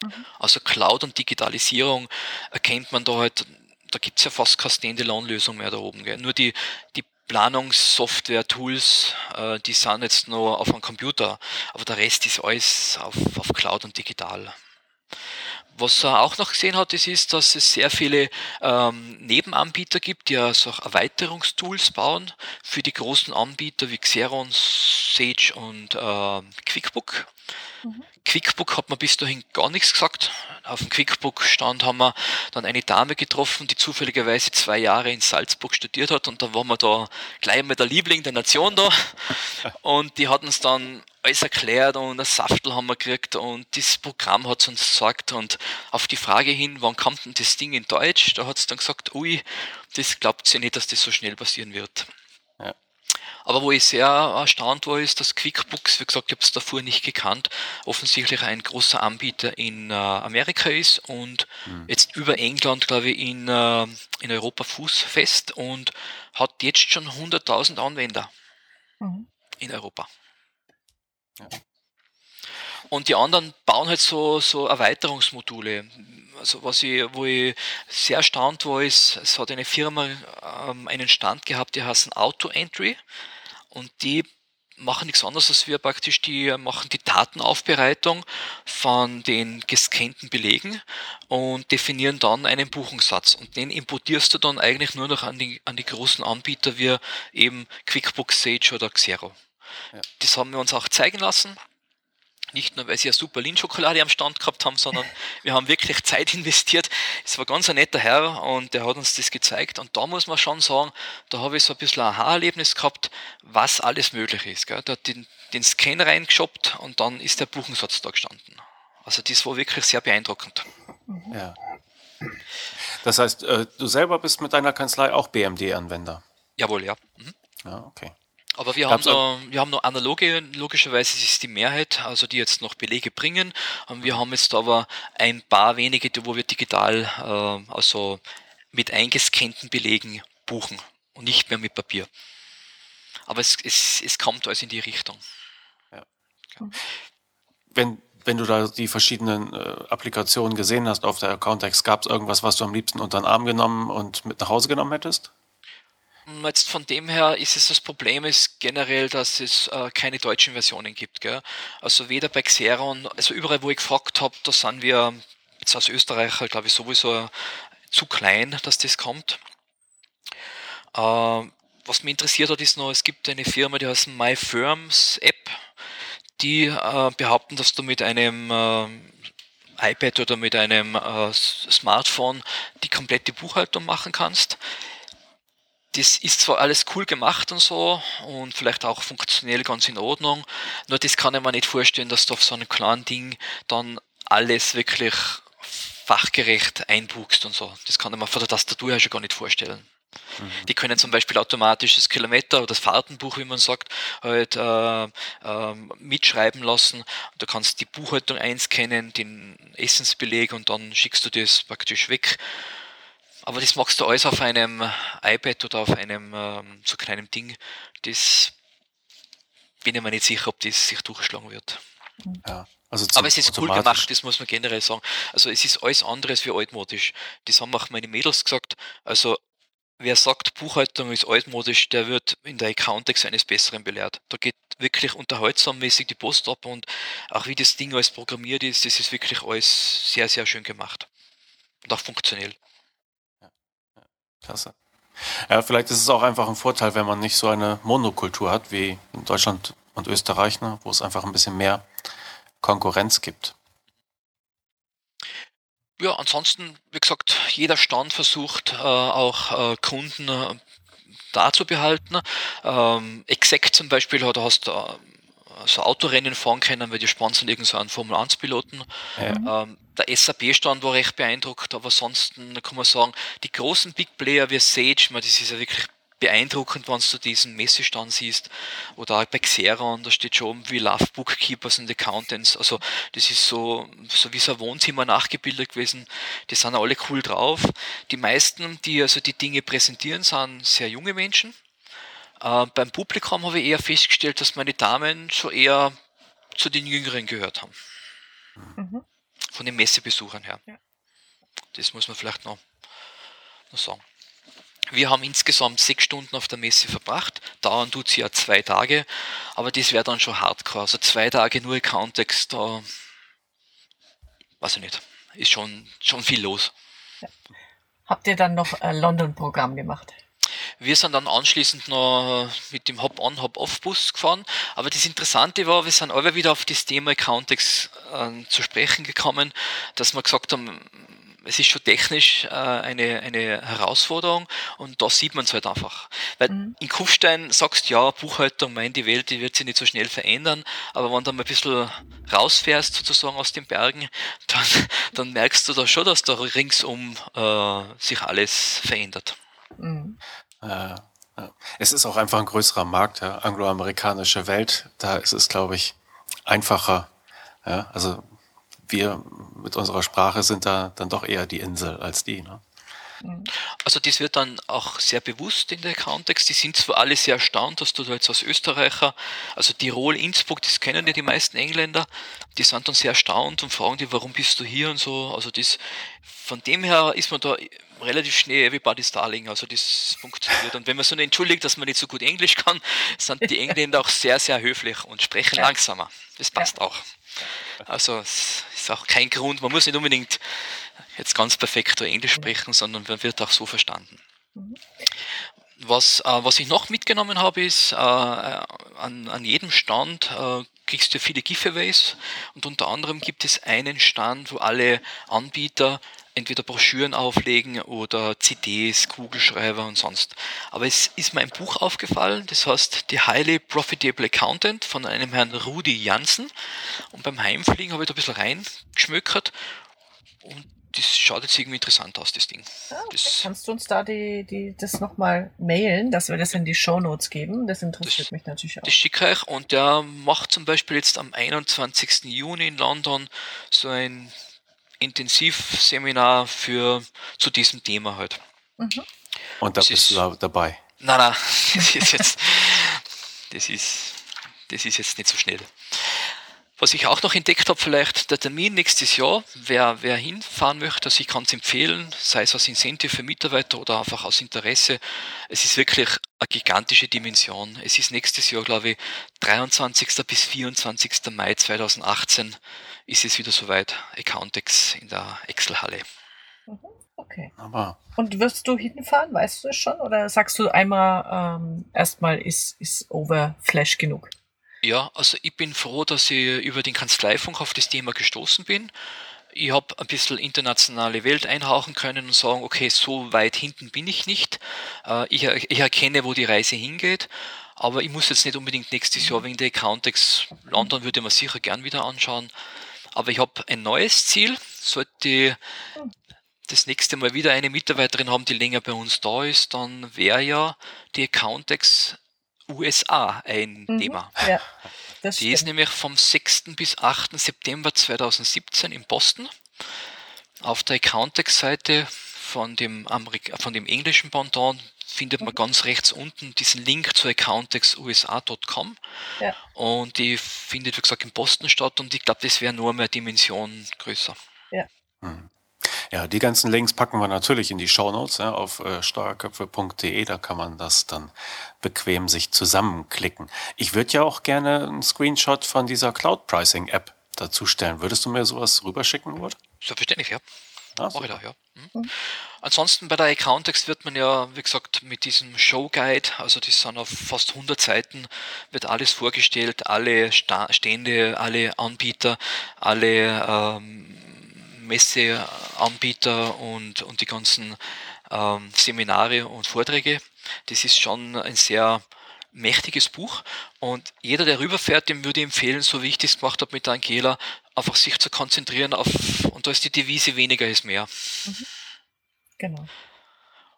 Mhm. Also Cloud und Digitalisierung erkennt man da halt, da gibt es ja fast keine Standalone-Lösung mehr da oben. Gell. Nur die, die Planungssoftware-Tools, äh, die sind jetzt nur auf einem Computer, aber der Rest ist alles auf, auf Cloud und digital. Was er auch noch gesehen hat, ist, ist dass es sehr viele ähm, Nebenanbieter gibt, die also auch Erweiterungstools bauen für die großen Anbieter wie Xeron, Sage und äh, QuickBook. Mhm. QuickBook hat man bis dahin gar nichts gesagt. Auf dem QuickBook-Stand haben wir dann eine Dame getroffen, die zufälligerweise zwei Jahre in Salzburg studiert hat und da waren wir da gleich mit der Liebling der Nation da <laughs> und die hat uns dann alles erklärt und ein Saftel haben wir gekriegt und das Programm hat uns gesagt und auf die Frage hin, wann kommt denn das Ding in Deutsch, da hat es dann gesagt, ui, das glaubt sie nicht, dass das so schnell passieren wird. Aber wo ich sehr erstaunt war, ist, dass QuickBooks, wie gesagt, ich habe es davor nicht gekannt, offensichtlich ein großer Anbieter in äh, Amerika ist und mhm. jetzt über England, glaube ich, in, äh, in Europa fußfest und hat jetzt schon 100.000 Anwender mhm. in Europa. Ja. Und die anderen bauen halt so, so Erweiterungsmodule. Also was ich, wo ich sehr erstaunt war, ist, es hat eine Firma ähm, einen Stand gehabt, die heißen Auto Entry und die machen nichts anderes als wir praktisch, die machen die Datenaufbereitung von den gescannten Belegen und definieren dann einen Buchungssatz und den importierst du dann eigentlich nur noch an die, an die großen Anbieter wie eben QuickBooks Sage oder Xero. Ja. Das haben wir uns auch zeigen lassen nicht nur, weil sie eine super Lindschokolade am Stand gehabt haben, sondern <laughs> wir haben wirklich Zeit investiert. Es war ganz ein netter Herr und der hat uns das gezeigt. Und da muss man schon sagen, da habe ich so ein bisschen ein Aha-Erlebnis gehabt, was alles möglich ist. Gell. Der hat den, den Scan reingeschoppt und dann ist der Buchensatz da gestanden. Also das war wirklich sehr beeindruckend.
Ja. Das heißt, äh, du selber bist mit deiner Kanzlei auch BMD-Anwender?
Jawohl, ja.
Mhm. Ja, okay.
Aber wir haben, noch, wir haben noch analoge, logischerweise ist es die Mehrheit, also die jetzt noch Belege bringen. Wir haben jetzt aber ein paar wenige, wo wir digital, äh, also mit eingescannten Belegen buchen und nicht mehr mit Papier. Aber es, es, es kommt alles in die Richtung. Ja.
Wenn, wenn du da die verschiedenen äh, Applikationen gesehen hast auf der Accountex, gab es irgendwas, was du am liebsten unter den Arm genommen und mit nach Hause genommen hättest?
Jetzt von dem her ist es das Problem ist generell, dass es äh, keine deutschen Versionen gibt. Gell? Also weder bei Xeron, also überall wo ich gefragt habe, da sind wir jetzt als Österreicher, glaube ich, sowieso zu klein, dass das kommt. Äh, was mich interessiert hat, ist noch, es gibt eine Firma, die heißt MyFirms App, die äh, behaupten, dass du mit einem äh, iPad oder mit einem äh, Smartphone die komplette Buchhaltung machen kannst das ist zwar alles cool gemacht und so und vielleicht auch funktionell ganz in Ordnung, nur das kann ich mir nicht vorstellen, dass du auf so einem kleinen Ding dann alles wirklich fachgerecht einbuchst und so. Das kann ich mir von der Tastatur her schon gar nicht vorstellen. Mhm. Die können zum Beispiel automatisch das Kilometer oder das Fahrtenbuch, wie man sagt, halt äh, äh, mitschreiben lassen. Du kannst die Buchhaltung einscannen, den Essensbeleg und dann schickst du das praktisch weg. Aber das machst du alles auf einem iPad oder auf einem ähm, so kleinen Ding. Das bin ich mir nicht sicher, ob das sich durchschlagen wird. Ja, also Aber es ist cool gemacht, das muss man generell sagen. Also es ist alles anderes wie altmodisch. Das haben auch meine Mädels gesagt. Also wer sagt, Buchhaltung ist altmodisch, der wird in der Accountex eines Besseren belehrt. Da geht wirklich unterhaltsammäßig die Post ab und auch wie das Ding alles programmiert ist, das ist wirklich alles sehr, sehr schön gemacht. Und auch funktionell.
Klasse. Ja, vielleicht ist es auch einfach ein Vorteil, wenn man nicht so eine Monokultur hat wie in Deutschland und Österreich, ne, wo es einfach ein bisschen mehr Konkurrenz gibt.
ja, ansonsten, wie gesagt, jeder Stand versucht äh, auch äh, Kunden äh, da zu behalten. Ähm, Exec zum Beispiel, da hast äh, so Autorennen fahren können, weil die sponsern irgend so einen Formel-1-Piloten. Ja. Ähm, der SAP-Stand war recht beeindruckt, aber sonst kann man sagen, die großen Big Player wie Sage, man, das ist ja wirklich beeindruckend, wenn du diesen Messestand siehst. Oder auch bei Xeron, da steht schon wie Love Bookkeepers and Accountants. Also das ist so, so wie so ein Wohnzimmer nachgebildet gewesen. Die sind alle cool drauf. Die meisten, die also die Dinge präsentieren, sind sehr junge Menschen. Äh, beim Publikum habe ich eher festgestellt, dass meine Damen schon eher zu den Jüngeren gehört haben. Mhm. Von den Messebesuchern her. Ja. Das muss man vielleicht noch, noch sagen. Wir haben insgesamt sechs Stunden auf der Messe verbracht. Dauern tut sie ja zwei Tage, aber das wäre dann schon hardcore. Also zwei Tage nur Context, da weiß ich nicht. Ist schon, schon viel los. Ja.
Habt ihr dann noch ein London-Programm gemacht?
Wir sind dann anschließend noch mit dem Hop-on, Hop-off-Bus gefahren. Aber das Interessante war, wir sind alle wieder auf das Thema Accountex äh, zu sprechen gekommen, dass wir gesagt haben, es ist schon technisch äh, eine, eine Herausforderung und da sieht man es halt einfach. Weil mhm. in Kufstein sagst du, ja, Buchhaltung, mein, die Welt, die wird sich nicht so schnell verändern, aber wenn du mal ein bisschen rausfährst sozusagen aus den Bergen, <laughs> dann, dann merkst du da schon, dass da ringsum äh, sich alles verändert. Mhm.
Äh, es ist auch einfach ein größerer Markt, ja, angloamerikanische Welt, da ist es, glaube ich, einfacher. Ja, also wir mit unserer Sprache sind da dann doch eher die Insel als die. Ne?
Also das wird dann auch sehr bewusst in der Kontext. Die sind zwar alle sehr erstaunt, dass du da jetzt als Österreicher, also Tirol, Innsbruck, das kennen ja die meisten Engländer, die sind dann sehr erstaunt und fragen die, warum bist du hier und so. Also das, von dem her ist man da relativ schnell Everybody's Darling, also das funktioniert. Und wenn man so entschuldigt, dass man nicht so gut Englisch kann, sind die Engländer auch sehr, sehr höflich und sprechen ja. langsamer. Das passt ja. auch. Also es ist auch kein Grund, man muss nicht unbedingt jetzt ganz perfekt Englisch sprechen, sondern man wird auch so verstanden. Mhm. Was, äh, was ich noch mitgenommen habe, ist, äh, an, an jedem Stand äh, kriegst du viele Giveaways und unter anderem gibt es einen Stand, wo alle Anbieter entweder Broschüren auflegen oder CDs, Kugelschreiber und sonst. Aber es ist mir ein Buch aufgefallen, das heißt The Highly Profitable Accountant von einem Herrn Rudi Jansen. Und beim Heimfliegen habe ich da ein bisschen reingeschmökert und das schaut jetzt irgendwie interessant aus, das Ding.
Ah, okay. das, Kannst du uns da die, die, das nochmal mailen, dass wir das in die Show Notes geben? Das interessiert das, mich natürlich auch.
Das schicke ich und der macht zum Beispiel jetzt am 21. Juni in London so ein Intensivseminar für zu diesem Thema halt.
Mhm. Und da das bist ist, du dabei?
Nein, nein, <laughs> das ist jetzt, das ist, das ist jetzt nicht so schnell. Was ich auch noch entdeckt habe, vielleicht der Termin nächstes Jahr, wer, wer hinfahren möchte, also ich kann es empfehlen, sei es als Incentive für Mitarbeiter oder einfach aus Interesse. Es ist wirklich eine gigantische Dimension. Es ist nächstes Jahr, glaube ich, 23. bis 24. Mai 2018 ist es wieder soweit. Accountex in der Excel-Halle.
Mhm, okay. Aber Und wirst du hinfahren, weißt du es schon? Oder sagst du einmal, ähm, erstmal ist, ist Overflash genug?
Ja, also ich bin froh, dass ich über den Kanzleifunk auf das Thema gestoßen bin. Ich habe ein bisschen internationale Welt einhauchen können und sagen, okay, so weit hinten bin ich nicht. Äh, ich, ich erkenne, wo die Reise hingeht, aber ich muss jetzt nicht unbedingt nächstes Jahr wegen der Accountex London würde man sicher gern wieder anschauen. Aber ich habe ein neues Ziel. Sollte das nächste Mal wieder eine Mitarbeiterin haben, die länger bei uns da ist, dann wäre ja die Accountex USA ein mhm, Thema. Ja, die stimmt. ist nämlich vom 6. bis 8. September 2017 in Boston. Auf der Accountex-Seite von dem, von dem englischen Pendant findet man mhm. ganz rechts unten diesen Link zu accountexusa.com. Ja. Und die findet, wie gesagt, in Boston statt und ich glaube, das wäre nur mehr Dimension größer.
Ja. Mhm. Ja, die ganzen Links packen wir natürlich in die Shownotes ja, auf äh, steuerköpfe.de. Da kann man das dann bequem sich zusammenklicken. Ich würde ja auch gerne einen Screenshot von dieser Cloud Pricing App dazu stellen. Würdest du mir sowas rüberschicken, Wurt?
Selbstverständlich, ja. Ah, Mach ich da, ja. Mhm. Ansonsten bei der Accountex wird man ja, wie gesagt, mit diesem Show Guide, also das sind auf fast 100 Seiten, wird alles vorgestellt, alle Sta Stände, alle Anbieter, alle ähm, Messeanbieter und, und die ganzen ähm, Seminare und Vorträge. Das ist schon ein sehr mächtiges Buch und jeder, der rüberfährt, dem würde ich empfehlen, so wie ich das gemacht habe mit der Angela, einfach sich zu konzentrieren auf, und da ist die Devise weniger ist mehr. Mhm.
Genau.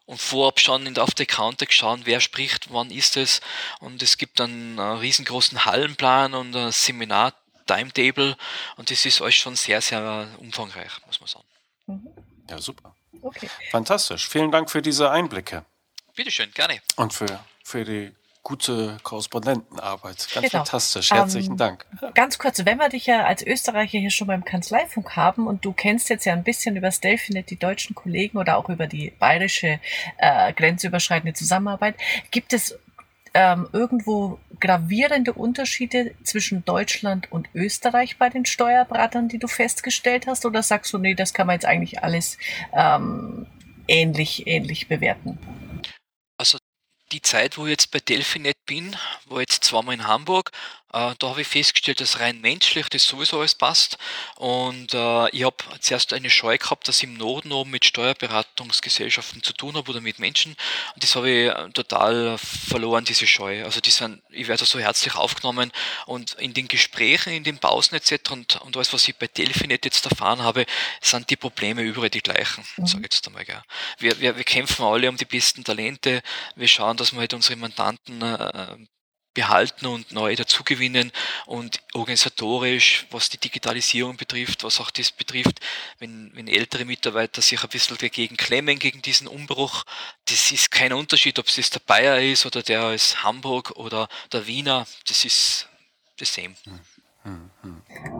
Und vorab schon in, auf der Counter schauen, wer spricht, wann ist es. Und es gibt dann einen riesengroßen Hallenplan und ein Seminar Timetable und das ist euch schon sehr, sehr umfangreich, muss man sagen.
Mhm. Ja, super. Okay. Fantastisch. Vielen Dank für diese Einblicke.
Bitteschön, gerne.
Und für, für die gute Korrespondentenarbeit. Ganz genau. fantastisch. Herzlichen ähm, Dank.
Ganz kurz, wenn wir dich ja als Österreicher hier schon beim Kanzleifunk haben und du kennst jetzt ja ein bisschen über das Delphinet die deutschen Kollegen oder auch über die bayerische äh, grenzüberschreitende Zusammenarbeit, gibt es ähm, irgendwo gravierende Unterschiede zwischen Deutschland und Österreich bei den Steuerberatern, die du festgestellt hast? Oder sagst du, nee, das kann man jetzt eigentlich alles ähm, ähnlich, ähnlich bewerten?
Die Zeit, wo ich jetzt bei Delphinet bin, war jetzt zweimal in Hamburg, äh, da habe ich festgestellt, dass rein menschlich das sowieso alles passt. Und äh, ich habe zuerst eine Scheu gehabt, dass ich im Norden oben mit Steuerberatungsgesellschaften zu tun habe oder mit Menschen. Und das habe ich äh, total verloren, diese Scheu. Also die sind, ich werde so herzlich aufgenommen und in den Gesprächen, in den Pausen etc. Und, und alles, was ich bei Delphinet jetzt erfahren habe, sind die Probleme überall die gleichen, mhm. sage ich jetzt einmal. Gell. Wir, wir, wir kämpfen alle um die besten Talente. Wir schauen, dass wir halt unsere Mandanten äh, behalten und neu dazugewinnen und organisatorisch, was die Digitalisierung betrifft, was auch das betrifft, wenn, wenn ältere Mitarbeiter sich ein bisschen dagegen klemmen, gegen diesen Umbruch, das ist kein Unterschied, ob es das der Bayer ist oder der aus Hamburg oder der Wiener, das ist das same.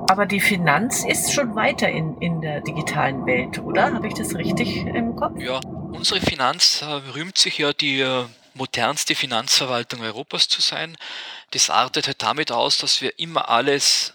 Aber die Finanz ist schon weiter in, in der digitalen Welt, oder? Habe ich das richtig im Kopf?
Ja, unsere Finanz äh, rühmt sich ja die äh, modernste Finanzverwaltung Europas zu sein. Das artet halt damit aus, dass wir immer alles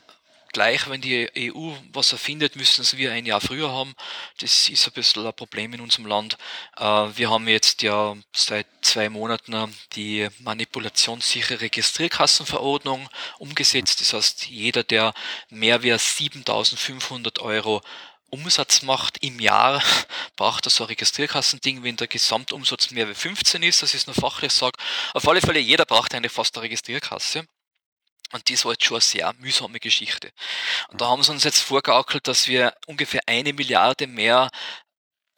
gleich, wenn die EU was erfindet, müssen wir ein Jahr früher haben. Das ist ein bisschen ein Problem in unserem Land. Äh, wir haben jetzt ja seit zwei Monaten die manipulationssichere Registrierkassenverordnung umgesetzt. Das heißt, jeder, der mehr als 7500 Euro Umsatz macht im Jahr, <laughs> braucht er so ein Registrierkassending, wenn der Gesamtumsatz mehr wie 15 ist, das ist nur fachlich sage. Auf alle Fälle, jeder braucht eine fast eine Registrierkasse. Und das war jetzt schon eine sehr mühsame Geschichte. Und da haben sie uns jetzt vorgegaukelt, dass wir ungefähr eine Milliarde mehr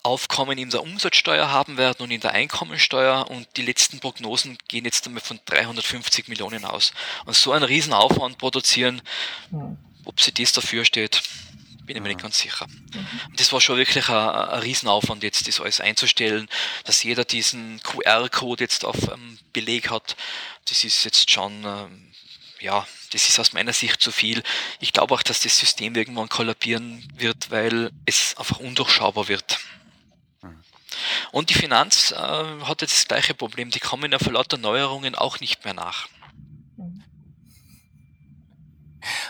Aufkommen in der Umsatzsteuer haben werden und in der Einkommensteuer und die letzten Prognosen gehen jetzt einmal von 350 Millionen aus. Und so einen Riesenaufwand produzieren, ob sie das dafür steht, bin ich mir nicht ganz sicher. Und das war schon wirklich ein, ein Riesenaufwand, jetzt das alles einzustellen, dass jeder diesen QR-Code jetzt auf einem Beleg hat. Das ist jetzt schon, ähm, ja, das ist aus meiner Sicht zu viel. Ich glaube auch, dass das System irgendwann kollabieren wird, weil es einfach undurchschaubar wird. Und die Finanz äh, hat jetzt das gleiche Problem. Die kommen ja vor lauter Neuerungen auch nicht mehr nach.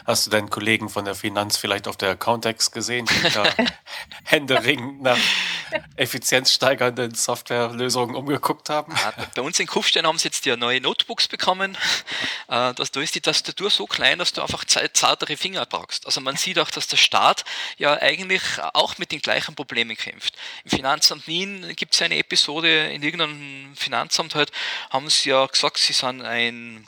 Hast du deinen Kollegen von der Finanz vielleicht auf der Accountex gesehen, die da <laughs> händeringend nach effizienzsteigernden Softwarelösungen umgeguckt haben?
Ja, bei uns in Kufstein haben sie jetzt ja neue Notebooks bekommen. Äh, da ist die Tastatur so klein, dass du einfach zartere Finger brauchst. Also man sieht auch, dass der Staat ja eigentlich auch mit den gleichen Problemen kämpft. Im Finanzamt Wien gibt es eine Episode, in irgendeinem Finanzamt halt, haben sie ja gesagt, sie sind ein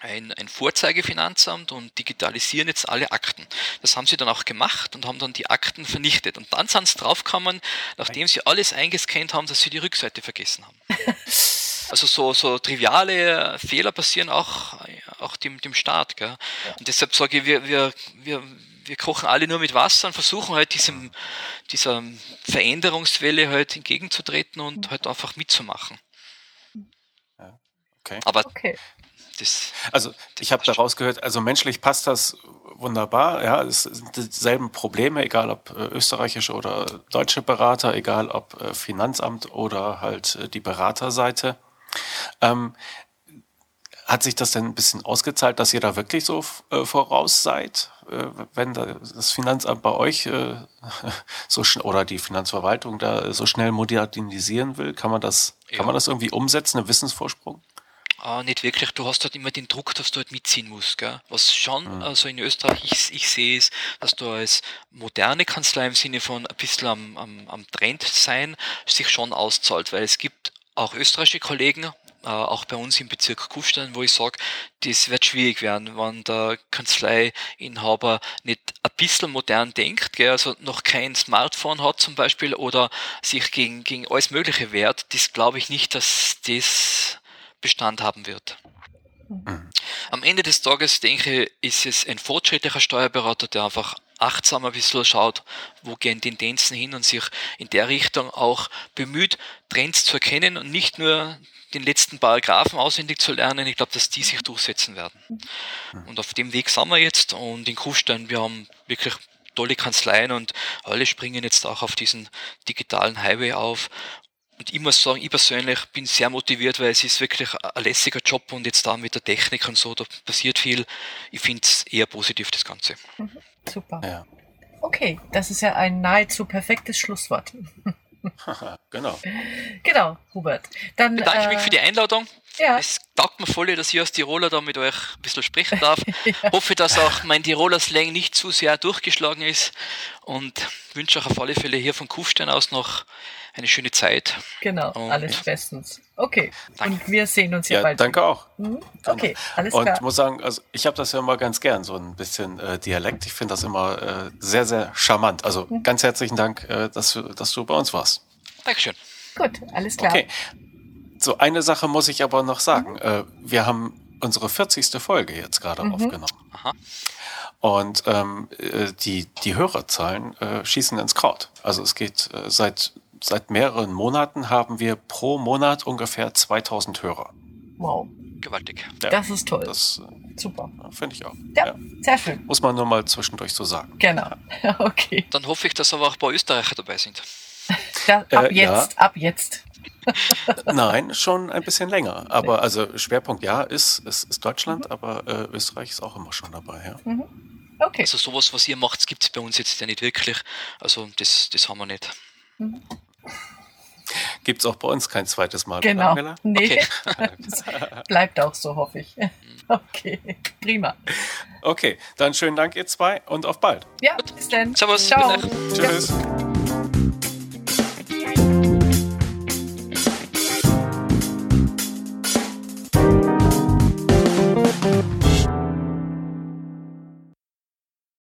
ein, ein Vorzeigefinanzamt und digitalisieren jetzt alle Akten. Das haben sie dann auch gemacht und haben dann die Akten vernichtet. Und dann sind sie draufgekommen, nachdem sie alles eingescannt haben, dass sie die Rückseite vergessen haben. <laughs> Also so, so triviale Fehler passieren auch, auch dem, dem Staat. Gell? Und deshalb sage ich, wir, wir, wir, wir kochen alle nur mit Wasser und versuchen halt diesem, dieser Veränderungswelle halt entgegenzutreten und halt einfach mitzumachen.
Okay. Aber okay das. Also ich habe daraus gehört, also menschlich passt das wunderbar. Ja, es sind dieselben Probleme, egal ob äh, österreichische oder deutsche Berater, egal ob äh, Finanzamt oder halt äh, die Beraterseite. Ähm, hat sich das denn ein bisschen ausgezahlt, dass ihr da wirklich so äh, voraus seid, äh, wenn da das Finanzamt bei euch äh, <laughs> so oder die Finanzverwaltung da so schnell modernisieren will? Kann man das, ja. kann man das irgendwie umsetzen, einen Wissensvorsprung?
Äh, nicht wirklich. Du hast halt immer den Druck, dass du halt mitziehen musst. Gell? Was schon, mhm. also in Österreich ich, ich sehe, ist, dass du als moderne Kanzlei im Sinne von ein bisschen am, am, am Trend sein, sich schon auszahlt, weil es gibt auch österreichische Kollegen, äh, auch bei uns im Bezirk Kufstein, wo ich sage, das wird schwierig werden, wenn der Kanzleiinhaber nicht ein bisschen modern denkt, gell, also noch kein Smartphone hat zum Beispiel oder sich gegen, gegen alles Mögliche wehrt. Das glaube ich nicht, dass das Bestand haben wird. Mhm. Am Ende des Tages, denke ich, ist es ein fortschrittlicher Steuerberater, der einfach achtsam ein bisschen schaut, wo gehen Tendenzen hin und sich in der Richtung auch bemüht, Trends zu erkennen und nicht nur den letzten Paragraphen auswendig zu lernen. Ich glaube, dass die sich durchsetzen werden. Und auf dem Weg sind wir jetzt und in Kufstein, wir haben wirklich tolle Kanzleien und alle springen jetzt auch auf diesen digitalen Highway auf und ich muss sagen, ich persönlich bin sehr motiviert, weil es ist wirklich ein lässiger Job und jetzt da mit der Technik und so, da passiert viel. Ich finde es eher positiv, das Ganze.
Mhm, super. Ja. Okay, das ist ja ein nahezu perfektes Schlusswort. <laughs>
genau.
Genau, Hubert.
Dann bedanke ich mich äh, für die Einladung. Ja. Es taugt mir voll, dass ich als Tiroler da mit euch ein bisschen sprechen <laughs> darf. ja. Hoffe, dass auch mein Tiroler Slang nicht zu sehr durchgeschlagen ist und wünsche euch auf alle Fälle hier von Kufstein aus noch eine schöne Zeit.
Genau, und alles bestens. Okay, danke. und wir sehen uns ja,
ja
bald.
Danke auch.
Mhm. Okay, alles klar.
Und ich muss sagen, also ich habe das ja immer ganz gern, so ein bisschen äh, Dialekt. Ich finde das immer äh, sehr, sehr charmant. Also mhm. ganz herzlichen Dank, äh, dass, du, dass du bei uns warst.
Dankeschön.
Gut, alles klar.
Okay. So, eine Sache muss ich aber noch sagen. Mhm. Äh, wir haben unsere 40. Folge jetzt gerade mhm. aufgenommen. Aha. Und ähm, äh, die, die Hörerzahlen äh, schießen ins Kraut. Also es geht äh, seit seit mehreren Monaten haben wir pro Monat ungefähr 2000 Hörer.
Wow.
Gewaltig.
Ja, das ist toll.
Das, Super. Finde ich auch.
Ja, ja, sehr schön.
Muss man nur mal zwischendurch so sagen.
Genau. <laughs> Okay.
Dann hoffe ich, dass aber auch ein paar Österreicher dabei sind.
Da, ab äh, jetzt, ja. ab jetzt.
Nein, schon ein bisschen länger. Aber also Schwerpunkt ja ist, ist, ist Deutschland, mhm. aber äh, Österreich ist auch immer schon dabei. Ja. Mhm.
Okay. Also sowas, was ihr macht, gibt es bei uns jetzt ja nicht wirklich. Also das, das haben wir nicht. Mhm.
Gibt es auch bei uns kein zweites Mal.
Genau. Oder, nee. Okay. <laughs> bleibt auch so, hoffe ich. Okay, prima.
Okay, dann schönen Dank, ihr zwei, und auf bald.
Ja, bis dann.
Servus.
Ciao.
Tschüss. Ja.